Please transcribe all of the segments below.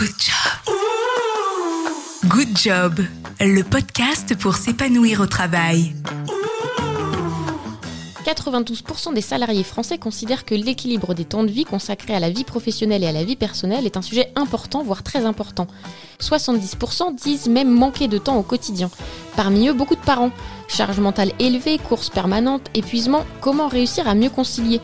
Good job. Good job, le podcast pour s'épanouir au travail. 92% des salariés français considèrent que l'équilibre des temps de vie consacrés à la vie professionnelle et à la vie personnelle est un sujet important, voire très important. 70% disent même manquer de temps au quotidien. Parmi eux, beaucoup de parents. Charge mentale élevée, courses permanentes, épuisement, comment réussir à mieux concilier?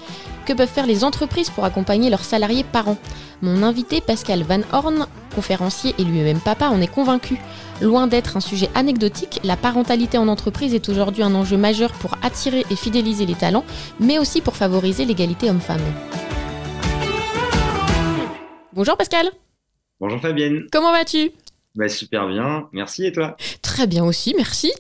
Que peuvent faire les entreprises pour accompagner leurs salariés parents Mon invité Pascal Van Horn, conférencier et lui-même papa, en est convaincu. Loin d'être un sujet anecdotique, la parentalité en entreprise est aujourd'hui un enjeu majeur pour attirer et fidéliser les talents, mais aussi pour favoriser l'égalité homme-femme. Bonjour Pascal Bonjour Fabienne. Comment vas-tu? Bah, Super bien, merci et toi? Très bien aussi, merci.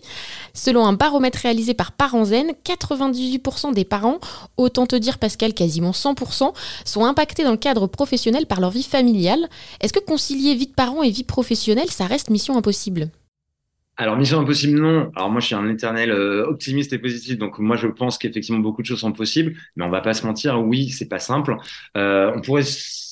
Selon un baromètre réalisé par Parents Zen, 98% des parents, autant te dire Pascal, quasiment 100%, sont impactés dans le cadre professionnel par leur vie familiale. Est-ce que concilier vie de parents et vie professionnelle, ça reste mission impossible? Alors, mission impossible, non. Alors, moi, je suis un éternel euh, optimiste et positif. Donc, moi, je pense qu'effectivement, beaucoup de choses sont possibles. Mais on va pas se mentir, oui, c'est pas simple. Euh, on pourrait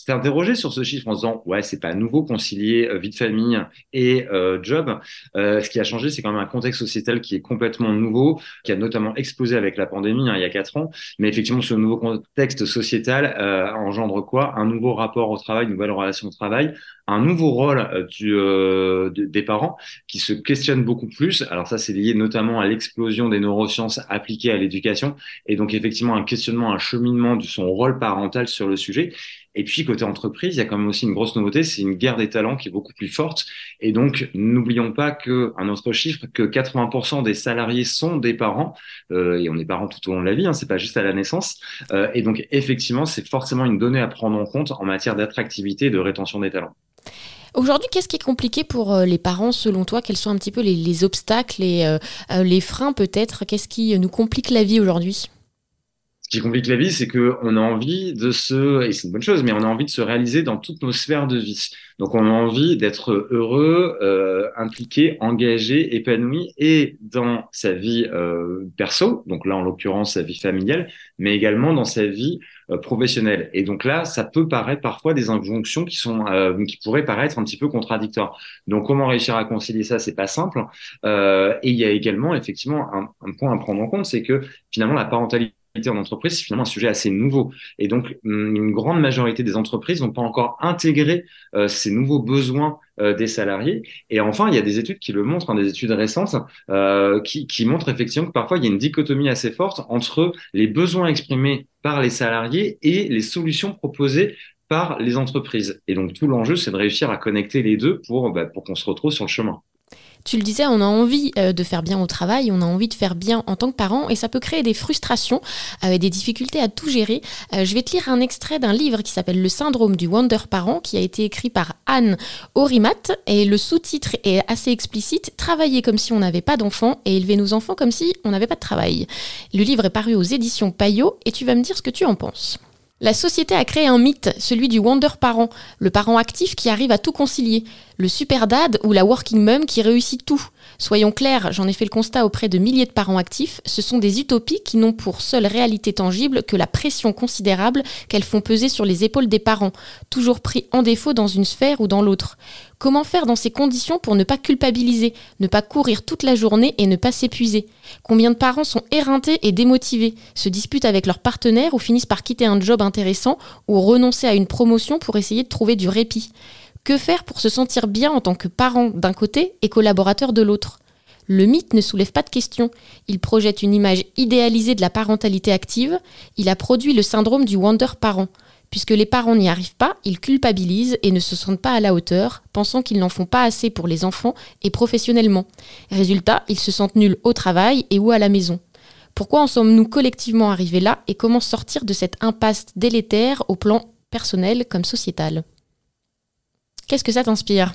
s'interroger sur ce chiffre en disant ouais c'est pas nouveau concilier euh, vie de famille et euh, job. Euh, ce qui a changé c'est quand même un contexte sociétal qui est complètement nouveau, qui a notamment explosé avec la pandémie hein, il y a quatre ans. Mais effectivement ce nouveau contexte sociétal engendre quoi? Un nouveau rapport au travail, une nouvelle relation au travail, un nouveau rôle du, des parents qui se questionnent beaucoup plus. Alors ça, c'est lié notamment à l'explosion des neurosciences appliquées à l'éducation et donc effectivement un questionnement, un cheminement de son rôle parental sur le sujet. Et puis côté entreprise, il y a quand même aussi une grosse nouveauté, c'est une guerre des talents qui est beaucoup plus forte. Et donc n'oublions pas que un autre chiffre, que 80% des salariés sont des parents euh, et on est parents tout au long de la vie, hein, c'est pas juste à la naissance. Euh, et donc effectivement, c'est forcément une donnée à prendre en compte en matière d'attractivité et de rétention des talents. Aujourd'hui, qu'est-ce qui est compliqué pour euh, les parents selon toi? Quels sont un petit peu les, obstacles et les freins peut-être? Qu'est-ce qui nous complique la vie aujourd'hui? Qui complique la vie, c'est qu'on a envie de se, et c'est une bonne chose, mais on a envie de se réaliser dans toutes nos sphères de vie. Donc on a envie d'être heureux, euh, impliqué, engagé, épanoui, et dans sa vie euh, perso, donc là en l'occurrence sa vie familiale, mais également dans sa vie euh, professionnelle. Et donc là, ça peut paraître parfois des injonctions qui sont, euh, qui pourraient paraître un petit peu contradictoires. Donc comment réussir à concilier ça, c'est pas simple. Euh, et il y a également effectivement un, un point à prendre en compte, c'est que finalement la parentalité en entreprise, c'est finalement un sujet assez nouveau. Et donc, hum, une grande majorité des entreprises n'ont pas encore intégré euh, ces nouveaux besoins euh, des salariés. Et enfin, il y a des études qui le montrent, hein, des études récentes, euh, qui, qui montrent effectivement que parfois, il y a une dichotomie assez forte entre les besoins exprimés par les salariés et les solutions proposées par les entreprises. Et donc, tout l'enjeu, c'est de réussir à connecter les deux pour, bah, pour qu'on se retrouve sur le chemin. Tu le disais, on a envie euh, de faire bien au travail, on a envie de faire bien en tant que parent et ça peut créer des frustrations, euh, des difficultés à tout gérer. Euh, je vais te lire un extrait d'un livre qui s'appelle Le syndrome du Wonder Parent qui a été écrit par Anne Orimat et le sous-titre est assez explicite Travailler comme si on n'avait pas d'enfants et élever nos enfants comme si on n'avait pas de travail. Le livre est paru aux éditions Payot et tu vas me dire ce que tu en penses. La société a créé un mythe, celui du Wonder Parent, le parent actif qui arrive à tout concilier, le super dad ou la working mom qui réussit tout. Soyons clairs, j'en ai fait le constat auprès de milliers de parents actifs, ce sont des utopies qui n'ont pour seule réalité tangible que la pression considérable qu'elles font peser sur les épaules des parents, toujours pris en défaut dans une sphère ou dans l'autre. Comment faire dans ces conditions pour ne pas culpabiliser, ne pas courir toute la journée et ne pas s'épuiser? Combien de parents sont éreintés et démotivés, se disputent avec leur partenaire ou finissent par quitter un job intéressant ou renoncer à une promotion pour essayer de trouver du répit? Que faire pour se sentir bien en tant que parent d'un côté et collaborateur de l'autre? Le mythe ne soulève pas de questions. Il projette une image idéalisée de la parentalité active. Il a produit le syndrome du wonder parent. Puisque les parents n'y arrivent pas, ils culpabilisent et ne se sentent pas à la hauteur, pensant qu'ils n'en font pas assez pour les enfants et professionnellement. Résultat, ils se sentent nuls au travail et ou à la maison. Pourquoi en sommes-nous collectivement arrivés là et comment sortir de cette impasse délétère au plan personnel comme sociétal? Qu'est-ce que ça t'inspire?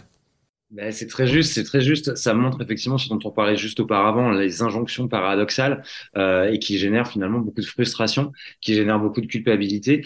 Ben, c'est très juste, c'est très juste. Ça montre effectivement ce dont on parlait juste auparavant, les injonctions paradoxales euh, et qui génèrent finalement beaucoup de frustration, qui génèrent beaucoup de culpabilité.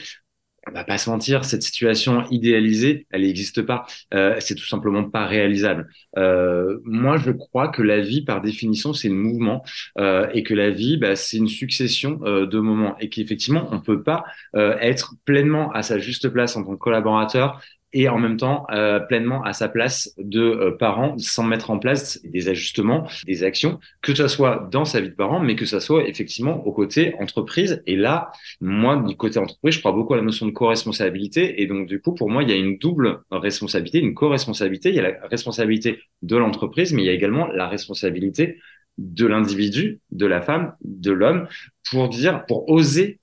On va pas se mentir, cette situation idéalisée, elle n'existe pas. Euh, c'est tout simplement pas réalisable. Euh, moi, je crois que la vie, par définition, c'est le mouvement euh, et que la vie, bah, c'est une succession de moments et qu'effectivement, on peut pas être pleinement à sa juste place en tant que collaborateur et en même temps euh, pleinement à sa place de euh, parent sans mettre en place des ajustements, des actions, que ce soit dans sa vie de parent, mais que ce soit effectivement au côté entreprise. Et là, moi, du côté entreprise, je crois beaucoup à la notion de co-responsabilité. Et donc, du coup, pour moi, il y a une double responsabilité, une co-responsabilité. Il y a la responsabilité de l'entreprise, mais il y a également la responsabilité de l'individu, de la femme, de l'homme, pour dire, pour oser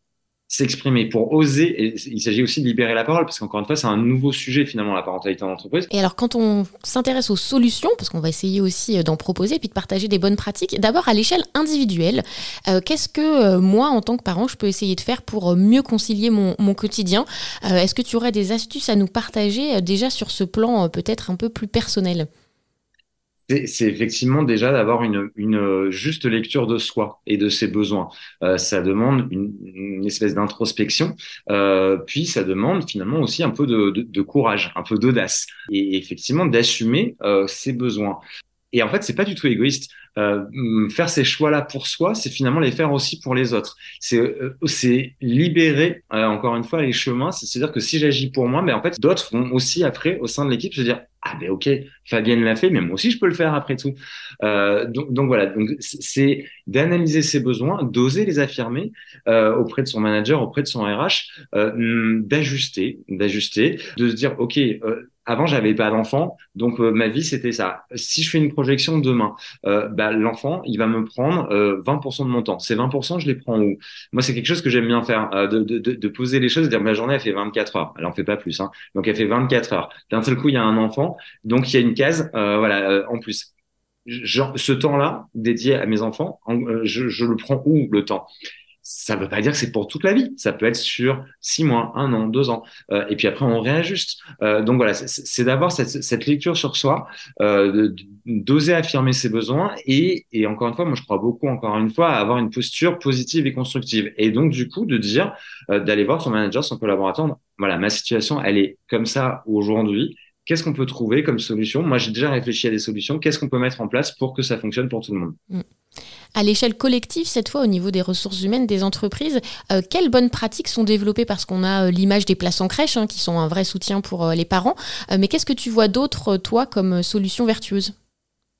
s'exprimer, pour oser. Il s'agit aussi de libérer la parole, parce qu'encore une fois, c'est un nouveau sujet finalement, la parentalité en entreprise. Et alors, quand on s'intéresse aux solutions, parce qu'on va essayer aussi euh, d'en proposer, puis de partager des bonnes pratiques, d'abord à l'échelle individuelle, euh, qu'est-ce que euh, moi, en tant que parent, je peux essayer de faire pour mieux concilier mon, mon quotidien? Est-ce que tu aurais des astuces à nous partager déjà sur ce plan peut-être un peu plus personnel? C'est effectivement déjà d'avoir une, une, juste lecture de soi et de ses besoins. Euh, ça demande une, espèce d'introspection, euh, puis ça demande finalement aussi un peu de, courage, un peu d'audace, et effectivement d'assumer euh, ses besoins. Et en fait, c'est pas du tout égoïste. Euh, faire ces choix-là pour soi, c'est finalement les faire aussi pour les autres. C'est euh, libérer euh, encore une fois les chemins. C'est-à-dire que si j'agis pour moi, mais en fait d'autres vont aussi après au sein de l'équipe se dire ah ben ok Fabienne l'a fait, mais moi aussi je peux le faire après tout. Euh, donc, voilà, donc c'est d'analyser ses besoins, d'oser les affirmer euh, auprès de son manager, auprès de son RH, euh, d'ajuster, d'ajuster, de se dire ok avant, j'avais pas d'enfant, donc euh, ma vie c'était ça. Si je fais une projection demain, euh, bah, l'enfant, il va me prendre 20% euh, de mon temps. Ces 20%, je les prends où? Moi, c'est quelque chose que j'aime bien faire, de, poser les choses, de dire ma journée, elle fait 24 heures. Elle en fait pas plus, hein. donc elle fait 24 heures. D'un seul coup, il y a un enfant, donc il y a une case, voilà, en plus. Ce temps-là dédié à mes enfants, je le prends où le temps? Ça ne veut pas dire que c'est pour toute la vie. Ça peut être sur six mois, un an, deux ans. Euh, et puis après, on réajuste. Euh, donc voilà, c'est d'avoir cette, cette, lecture sur soi, euh, d'oser affirmer ses besoins et, et, encore une fois, moi je crois beaucoup, encore une fois, à avoir une posture positive et constructive. Et donc du coup, de dire, euh, d'aller voir son manager, son collaborateur, voilà, ma situation, elle est comme ça aujourd'hui. Qu'est-ce qu'on peut trouver comme solution? Moi, j'ai déjà réfléchi à des solutions. Qu'est-ce qu'on peut mettre en place pour que ça fonctionne pour tout le monde? Mm à l'échelle collective, cette fois au niveau des ressources humaines des entreprises, euh, quelles bonnes pratiques sont développées? Parce qu'on a euh, l'image des places en crèche, hein, qui sont un vrai soutien pour euh, les parents. mais qu'est-ce que tu vois d'autre, toi, comme solution vertueuse?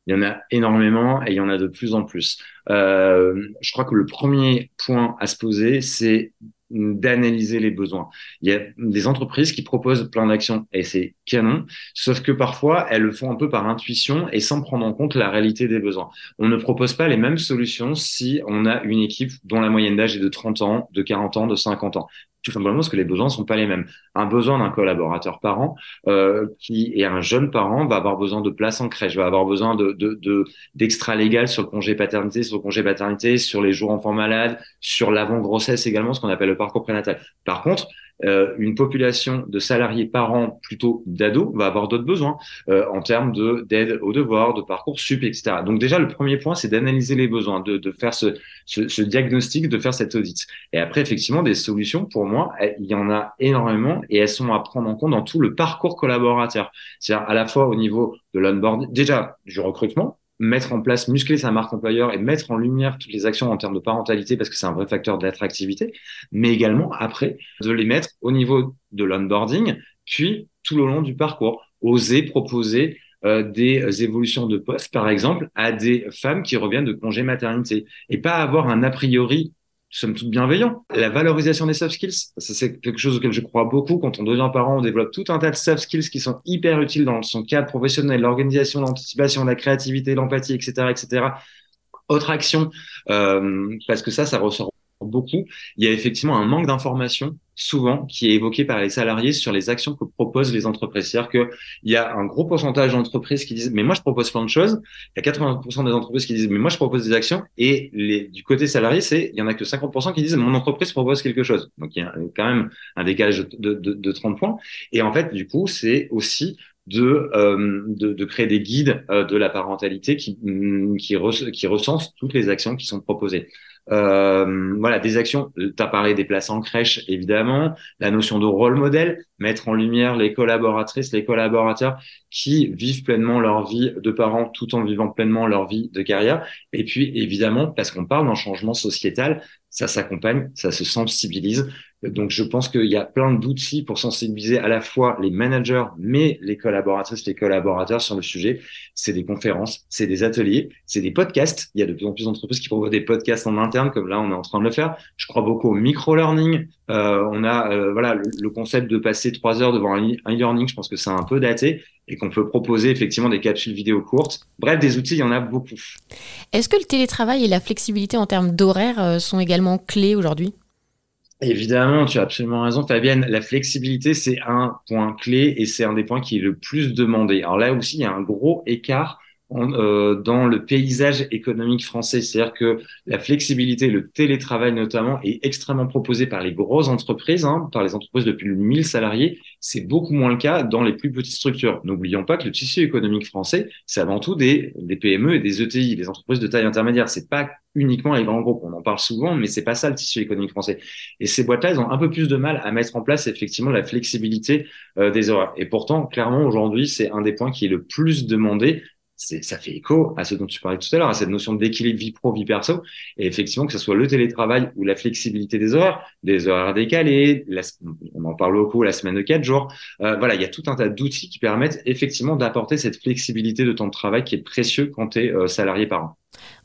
Il y en a énormément et il y en a de plus en plus. je crois que le premier point à se poser, c'est d'analyser les besoins. Il y a des entreprises qui proposent plein d'actions et c'est canon, sauf que parfois elles le font un peu par intuition et sans prendre en compte la réalité des besoins. On ne propose pas les mêmes solutions si on a une équipe dont la moyenne d'âge est de 30 ans, de 40 ans, de 50 ans tout simplement parce que les besoins sont pas les mêmes. Un besoin d'un collaborateur parent euh, qui est un jeune parent va avoir besoin de place en crèche, va avoir besoin de d'extra de, légal sur le congé paternité, sur le congé paternité, sur les jours enfants malades, sur l'avant grossesse également, ce qu'on appelle le parcours prénatal. Par contre, euh, une population de salariés parents plutôt d'ados va avoir d'autres besoins euh, en termes de d'aide aux devoirs, de parcours sup, etc. Donc déjà le premier point c'est d'analyser les besoins, de, faire ce, diagnostic, de faire cette audit. Et après effectivement des solutions pour moi il y en a énormément et elles sont à prendre en compte dans tout le parcours collaborateur. C'est-à-dire à la fois au niveau de l'onboard, déjà du recrutement, mettre en place, muscler sa marque employeur et mettre en lumière toutes les actions en termes de parentalité parce que c'est un vrai facteur d'attractivité, mais également après de les mettre au niveau de l'onboarding, puis tout le long du parcours. Oser proposer euh, des évolutions de poste, par exemple, à des femmes qui reviennent de congé maternité et pas avoir un a priori sommes toutes bienveillants. La valorisation des soft skills, c'est quelque chose auquel je crois beaucoup. Quand on devient parent, on développe tout un tas de soft skills qui sont hyper utiles dans son cadre professionnel, l'organisation, l'anticipation, la créativité, l'empathie, etc., etc. Autre action, euh, parce que ça, ça ressort beaucoup. Il y a effectivement un manque d'information souvent qui est évoqué par les salariés sur les actions que proposent les entreprises. C'est-à-dire qu'il y a un gros pourcentage d'entreprises qui disent mais moi je propose plein de choses. Il y a 80% des entreprises qui disent mais moi je propose des actions. Et les, du côté salarié, c'est il y en a que 50% qui disent mon entreprise propose quelque chose. Donc il y a quand même un décalage de, de, de 30 points. Et en fait du coup c'est aussi de, euh, de, de, créer des guides euh, de la parentalité qui, qui, qui recensent toutes les actions qui sont proposées. Euh, voilà, des actions. Tu as parlé des places en crèche, évidemment. La notion de rôle modèle, mettre en lumière les collaboratrices, les collaborateurs qui vivent pleinement leur vie de parents tout en vivant pleinement leur vie de carrière. Et puis, évidemment, parce qu'on parle d'un changement sociétal, ça s'accompagne, ça se sensibilise Donc, je pense qu'il y a plein d'outils pour sensibiliser à la fois les managers, mais les collaboratrices, les collaborateurs sur le sujet. C'est des conférences, c'est des ateliers, c'est des podcasts. Il y a de plus en plus d'entreprises qui proposent des podcasts en interne, comme là, on est en train de le faire. Je crois beaucoup au micro-learning. Euh, on a euh, voilà le, concept de passer trois heures devant un e-learning. Je pense que c'est un peu daté et qu'on peut proposer effectivement des capsules vidéo courtes. Bref, des outils, il y en a beaucoup. Est-ce que le télétravail et la flexibilité en termes d'horaire euh, sont également clés aujourd'hui? Évidemment, tu as absolument raison, Fabienne. La flexibilité, c'est un point clé et c'est un des points qui est le plus demandé. Alors là aussi, il y a un gros écart euh, dans le paysage économique français. C'est-à-dire que la flexibilité, le télétravail notamment, est extrêmement proposé par les grosses entreprises, hein, par les entreprises de plus de 1000 salariés. C'est beaucoup moins le cas dans les plus petites structures. N'oublions pas que le tissu économique français, c'est avant tout des, des PME et des ETI, des entreprises de taille intermédiaire. C'est pas uniquement les grands groupes. On en parle souvent, mais c'est pas ça le tissu économique français. Et ces boîtes-là, elles ont un peu plus de mal à mettre en place effectivement la flexibilité euh, des horaires. Et pourtant, clairement, aujourd'hui, c'est un des points qui est le plus demandé ça fait écho à ce dont tu parlais tout à l'heure, à cette notion d'équilibre vie pro, vie perso. Et effectivement, que ce soit le télétravail ou la flexibilité des horaires, des horaires décalés, on en parle beaucoup, la semaine de quatre jours. Euh, voilà, il y a tout un tas d'outils qui permettent effectivement d'apporter cette flexibilité de temps de travail qui est précieux quand tu es euh, salarié parent.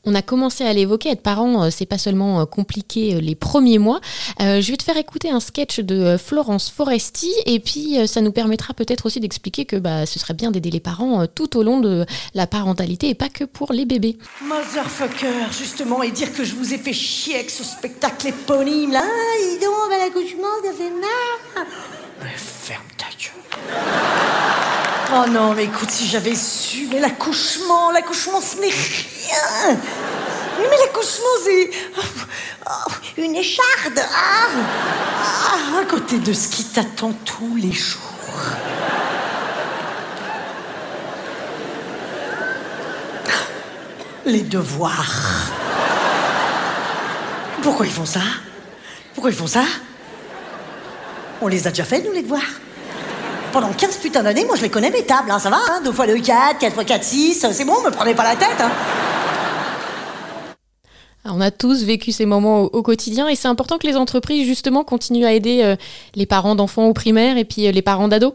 On a commencé à l'évoquer, être parent, euh, c'est pas seulement euh, compliqué euh, les premiers mois. je vais te faire écouter un sketch de Florence Foresti et puis ça nous permettra peut-être aussi d'expliquer que bah, ce serait bien d'aider les parents tout au long de la parentalité et pas que pour les bébés. Motherfucker, justement, et dire que je vous ai fait chier avec ce spectacle éponyme là. Ah, dis donc, bah, l'accouchement, ça fait mal. Mais ferme ta gueule. Oh non, mais écoute, si j'avais su, mais l'accouchement, l'accouchement, ce n'est rien. Mais l'accouchement, c'est oh, une écharde. Ah, ah, à côté de ce qui t'attend tous les jours. Les devoirs. Pourquoi ils font ça? Pourquoi ils font ça? On les a déjà fait, nous, les devoirs? Pendant 15 putains d'années, moi je les connais mes tables, hein, ça va hein 2 fois le 4, 4 fois 4, 6, c'est bon, me prenez pas la tête. Hein. on a tous vécu ces moments au, quotidien et c'est important que les entreprises justement continuent à aider euh, les parents d'enfants au primaire et puis euh, les parents d'ados.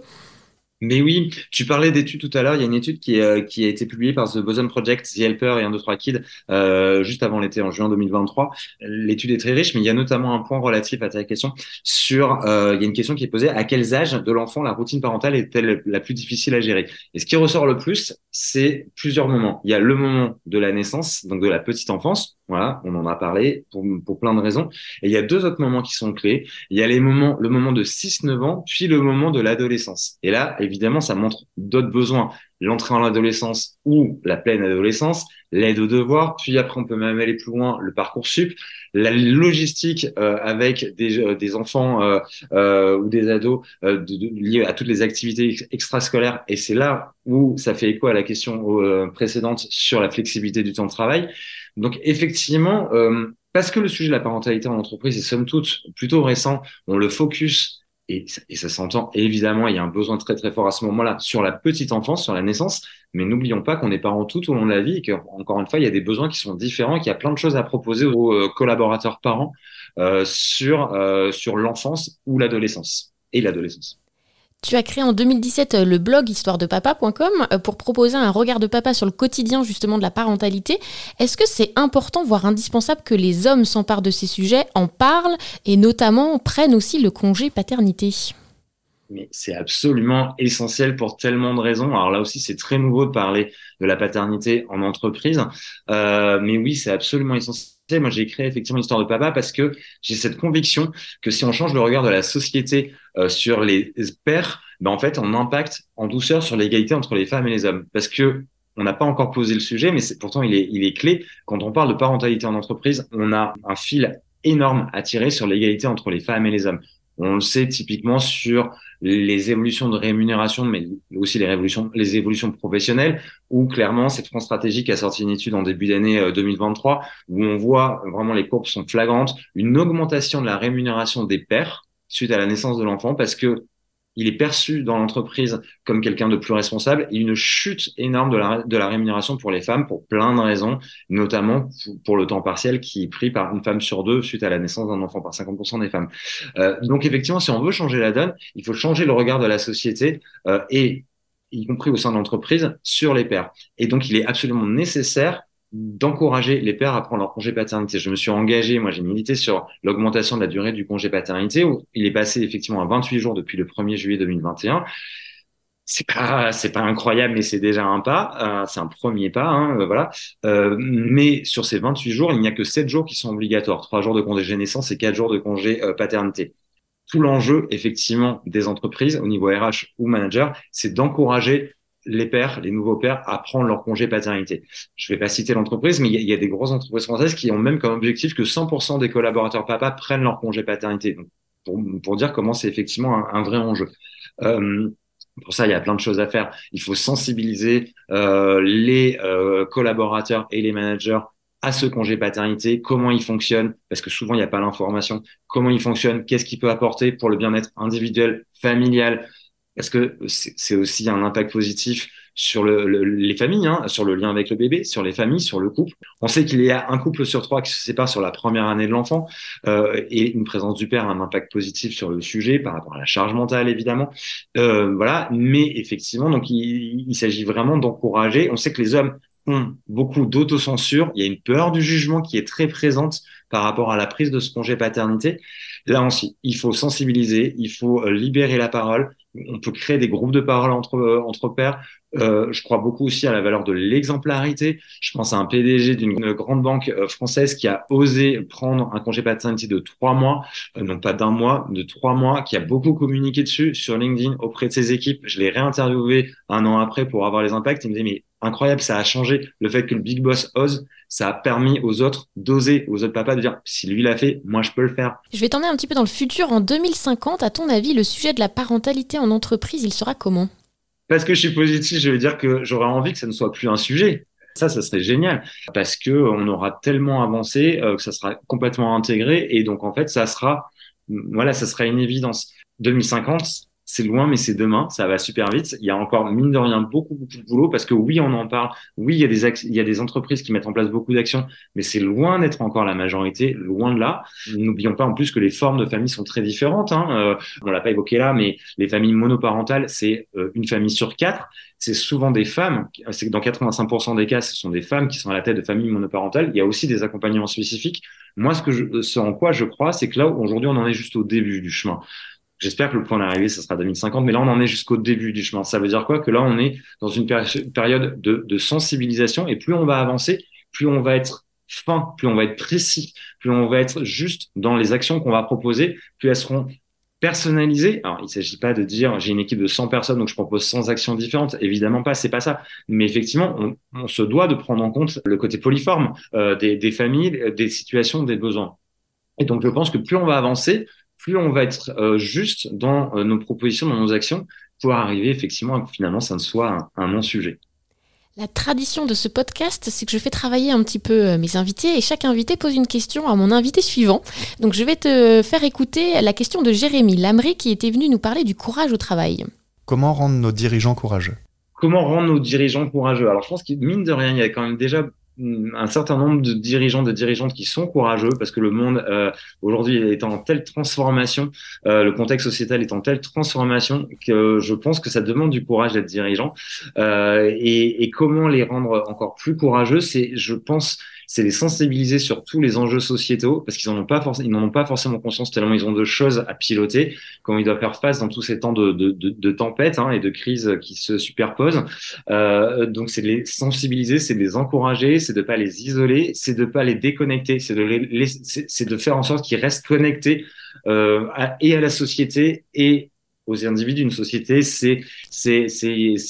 Mais oui, tu parlais d'études tout à l'heure. Il y a une étude qui, euh, qui a été publiée par The Boson Project, The Helper et un, deux, trois kids, euh, juste avant l'été, en juin 2023. L'étude est très riche, mais il y a notamment un point relatif à ta question sur, euh, il y a une question qui est posée, à quels âges de l'enfant la routine parentale est-elle la plus difficile à gérer? Et ce qui ressort le plus, c'est plusieurs moments. Il y a le moment de la naissance, donc de la petite enfance, voilà, on en a parlé pour, pour plein de raisons. Et il y a deux autres moments qui sont clés. Il y a les moments, le moment de 6-9 ans, puis le moment de l'adolescence. Et là, évidemment, ça montre d'autres besoins. L'entrée en adolescence ou la pleine adolescence, l'aide aux devoirs, puis après on peut même aller plus loin, le parcours sup, la logistique euh, avec des, euh, des enfants euh, euh, ou des ados de, liés à toutes les activités extrascolaires. Et c'est là où ça fait écho à la question précédente sur la flexibilité du temps de travail. Donc effectivement, euh, parce que le sujet de la parentalité en entreprise est somme toute plutôt récent, on le focus et, ça s'entend évidemment, il y a un besoin très très fort à ce moment-là sur la petite enfance, sur la naissance, mais n'oublions pas qu'on est parents tout au long de la vie et qu'encore une fois, il y a des besoins qui sont différents, qu'il y a plein de choses à proposer aux euh, collaborateurs parents euh, sur, sur l'enfance ou l'adolescence et l'adolescence. Tu as créé en 2017 euh, le blog histoiredepapa.com euh, pour proposer un regard de papa sur le quotidien justement de la parentalité. Est-ce que c'est important, voire indispensable, que les hommes s'emparent de ces sujets, en parlent et notamment prennent aussi le congé paternité? Mais c'est absolument essentiel pour tellement de raisons. Alors là aussi, c'est très nouveau de parler de la paternité en entreprise, euh, mais oui, c'est absolument essentiel moi, j'ai créé effectivement l'histoire de papa parce que j'ai cette conviction que si on change le regard de la société euh, sur les pères, ben en fait, on impacte en douceur sur l'égalité entre les femmes et les hommes. Parce que on n'a pas encore posé le sujet, mais pourtant il est, il est clé. Quand on parle de parentalité en entreprise, on a un fil énorme à tirer sur l'égalité entre les femmes et les hommes. On le sait typiquement sur les évolutions de rémunération, mais aussi les, révolutions, les évolutions professionnelles, où clairement, cette France Stratégique a sorti une étude en début d'année 2023, euh, où on voit vraiment les courbes sont flagrantes, une augmentation de la rémunération des pères suite à la naissance de l'enfant, parce que il est perçu dans l'entreprise comme quelqu'un de plus responsable et une chute énorme de la, rémunération pour les femmes pour plein de raisons, notamment pour le temps partiel qui est pris par une femme sur deux suite à la naissance d'un enfant par 50% des femmes. Euh, donc effectivement, si on veut changer la donne, il faut changer le regard de la société euh, et y compris au sein de l'entreprise, sur les pères. Et donc, il est absolument nécessaire d'encourager les pères à prendre leur congé paternité. Je me suis engagé, moi j'ai milité sur l'augmentation de la durée du congé paternité, où il est passé effectivement à 28 jours depuis le 1er juillet 2021. C'est pas, c'est pas incroyable, mais c'est déjà un pas. Euh, c'est un premier pas, hein, euh, voilà. Euh, mais sur ces 28 jours, il n'y a que 7 jours qui sont obligatoires, 3 jours de congé naissance et 4 jours de congé paternité. Tout l'enjeu, effectivement, des entreprises au niveau RH ou manager, c'est d'encourager les pères, les nouveaux pères, à prendre leur congé paternité. Je vais pas citer l'entreprise, mais il y, a des grosses entreprises françaises qui ont même comme objectif que 100% des collaborateurs papa prennent leur congé paternité. Donc, pour, pour dire comment c'est effectivement un, vrai enjeu. Euh, pour ça, il y a plein de choses à faire. Il faut sensibiliser euh, les euh, collaborateurs et les managers à ce congé paternité, comment il fonctionne, parce que souvent il n'y a pas l'information, comment il fonctionne, qu'est-ce qu'il peut apporter pour le bien-être individuel, familial, parce que c'est aussi un impact positif sur le, les familles, hein, sur le lien avec le bébé, sur les familles, sur le couple. On sait qu'il y a un couple sur trois qui se sépare sur la première année de l'enfant euh, et une présence du père a un impact positif sur le sujet par rapport à la charge mentale évidemment. Euh, voilà, mais effectivement, donc il, il s'agit vraiment d'encourager. On sait que les hommes ont beaucoup d'autocensure. Il y a une peur du jugement qui est très présente par rapport à la prise de ce congé paternité. Là aussi, il faut sensibiliser, il faut euh, libérer la parole. On peut créer des groupes de parole entre, euh, entre pairs. Euh, je crois beaucoup aussi à la valeur de l'exemplarité. Je pense à un PDG d'une grande banque euh, française qui a osé prendre un congé paternité de trois mois, non pas d'un mois, de trois mois, qui a beaucoup communiqué dessus sur LinkedIn auprès de ses équipes. Je l'ai réinterviewé un an après pour avoir les impacts. Il me disait, mais incroyable, ça a changé. Le fait que le big boss ose, ça a permis aux autres d'oser, aux autres papas de dire si lui l'a fait, moi je peux le faire. Je vais t'emmener un petit peu dans le futur. En 2050, à ton avis, le sujet de la parentalité en entreprise, il sera comment? Parce que je suis positif, je veux dire que j'aurais envie que ça ne soit plus un sujet. Ça, ça serait génial parce que on aura tellement avancé euh, que ça sera complètement intégré et donc en fait, ça sera, voilà, ça sera une évidence. 2050, c'est loin, mais c'est demain, ça va super vite. Il y a encore, mine de rien, beaucoup, beaucoup de boulot parce que oui, on en parle. Oui, il y a des, il y a des entreprises qui mettent en place beaucoup d'actions, mais c'est loin d'être encore la majorité, loin de là. N'oublions pas en plus que les formes de famille sont très différentes. Hein. Euh, on l'a pas évoqué là, mais les familles monoparentales, c'est euh, une famille sur quatre. C'est souvent des femmes. C'est dans 85% des cas, ce sont des femmes qui sont à la tête de familles monoparentales. Il y a aussi des accompagnements spécifiques. Moi, ce que je, ce en quoi je crois, c'est que là, aujourd'hui, on en est juste au début du chemin. J'espère que le point d'arrivée, ce sera 2050, mais là, on en est jusqu'au début du chemin. Ça veut dire quoi? Que là, on est dans une période de, sensibilisation et plus on va avancer, plus on va être fin, plus on va être précis, plus on va être juste dans les actions qu'on va proposer, plus elles seront personnalisées. Alors, il ne s'agit pas de dire j'ai une équipe de 100 personnes, donc je propose 100 actions différentes. Évidemment pas, c'est pas ça. Mais effectivement, on, se doit de prendre en compte le côté polyforme euh, des familles, des situations, des besoins. Et donc, je pense que plus on va avancer, plus on va être euh, juste dans euh, nos propositions, dans nos actions, pour arriver effectivement à que finalement ça ne soit un, non-sujet. La tradition de ce podcast, c'est que je fais travailler un petit peu euh, mes invités et chaque invité pose une question à mon invité suivant. Donc je vais te faire écouter la question de Jérémy Lamry qui était venu nous parler du courage au travail. Comment rendre nos dirigeants courageux? Comment rendre nos dirigeants courageux? Alors je pense que mine de rien, il y a quand même déjà un certain nombre de dirigeants, de dirigeantes qui sont courageux parce que le monde euh, aujourd'hui est en telle transformation, euh, le contexte sociétal est en telle transformation que je pense que ça demande du courage d'être dirigeant. Euh, et, et, comment les rendre encore plus courageux, c'est, je pense, c'est les sensibiliser sur tous les enjeux sociétaux parce qu'ils n'en ont pas ils ont pas forcément conscience tellement ils ont de choses à piloter, comment ils doivent faire face dans tous ces temps de, de, de, tempêtes hein, et de crises qui se superposent. Euh, donc c'est de les sensibiliser, c'est de les encourager, c'est de pas les isoler, c'est de pas les déconnecter, c'est de les, c'est de faire en sorte qu'ils restent connectés euh, à, et à la société et aux individus. Une société, c'est c'est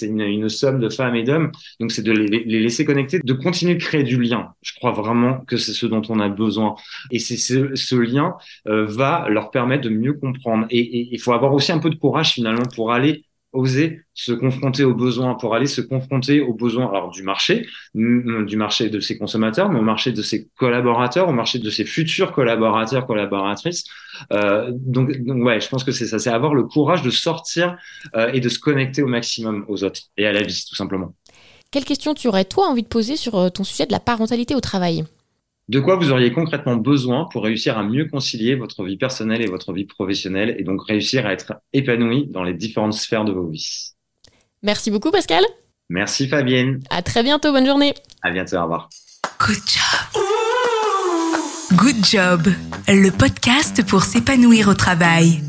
une, une, somme de femmes et d'hommes. Donc c'est de les, les, laisser connecter, de continuer de créer du lien. Je crois vraiment que c'est ce dont on a besoin. Et c'est ce, ce lien euh, va leur permettre de mieux comprendre. Et il faut avoir aussi un peu de courage finalement pour aller oser se confronter aux besoins, pour aller se confronter aux besoins alors du marché, du marché de ses consommateurs, mais au marché de ses collaborateurs, au marché de ses futurs collaborateurs, collaboratrices. Euh, donc, donc, ouais, je pense que c'est ça, c'est avoir le courage de sortir euh, et de se connecter au maximum aux autres et à la vie, tout simplement. Quelle question tu aurais toi envie de poser sur euh, ton sujet de la parentalité au travail? De quoi vous auriez concrètement besoin pour réussir à mieux concilier votre vie personnelle et votre vie professionnelle et donc réussir à être épanoui dans les différentes sphères de vos vies? Merci beaucoup Pascal. Merci Fabienne. À très bientôt, bonne journée. À bientôt, au revoir. Good job. Good job, le podcast pour s'épanouir au travail.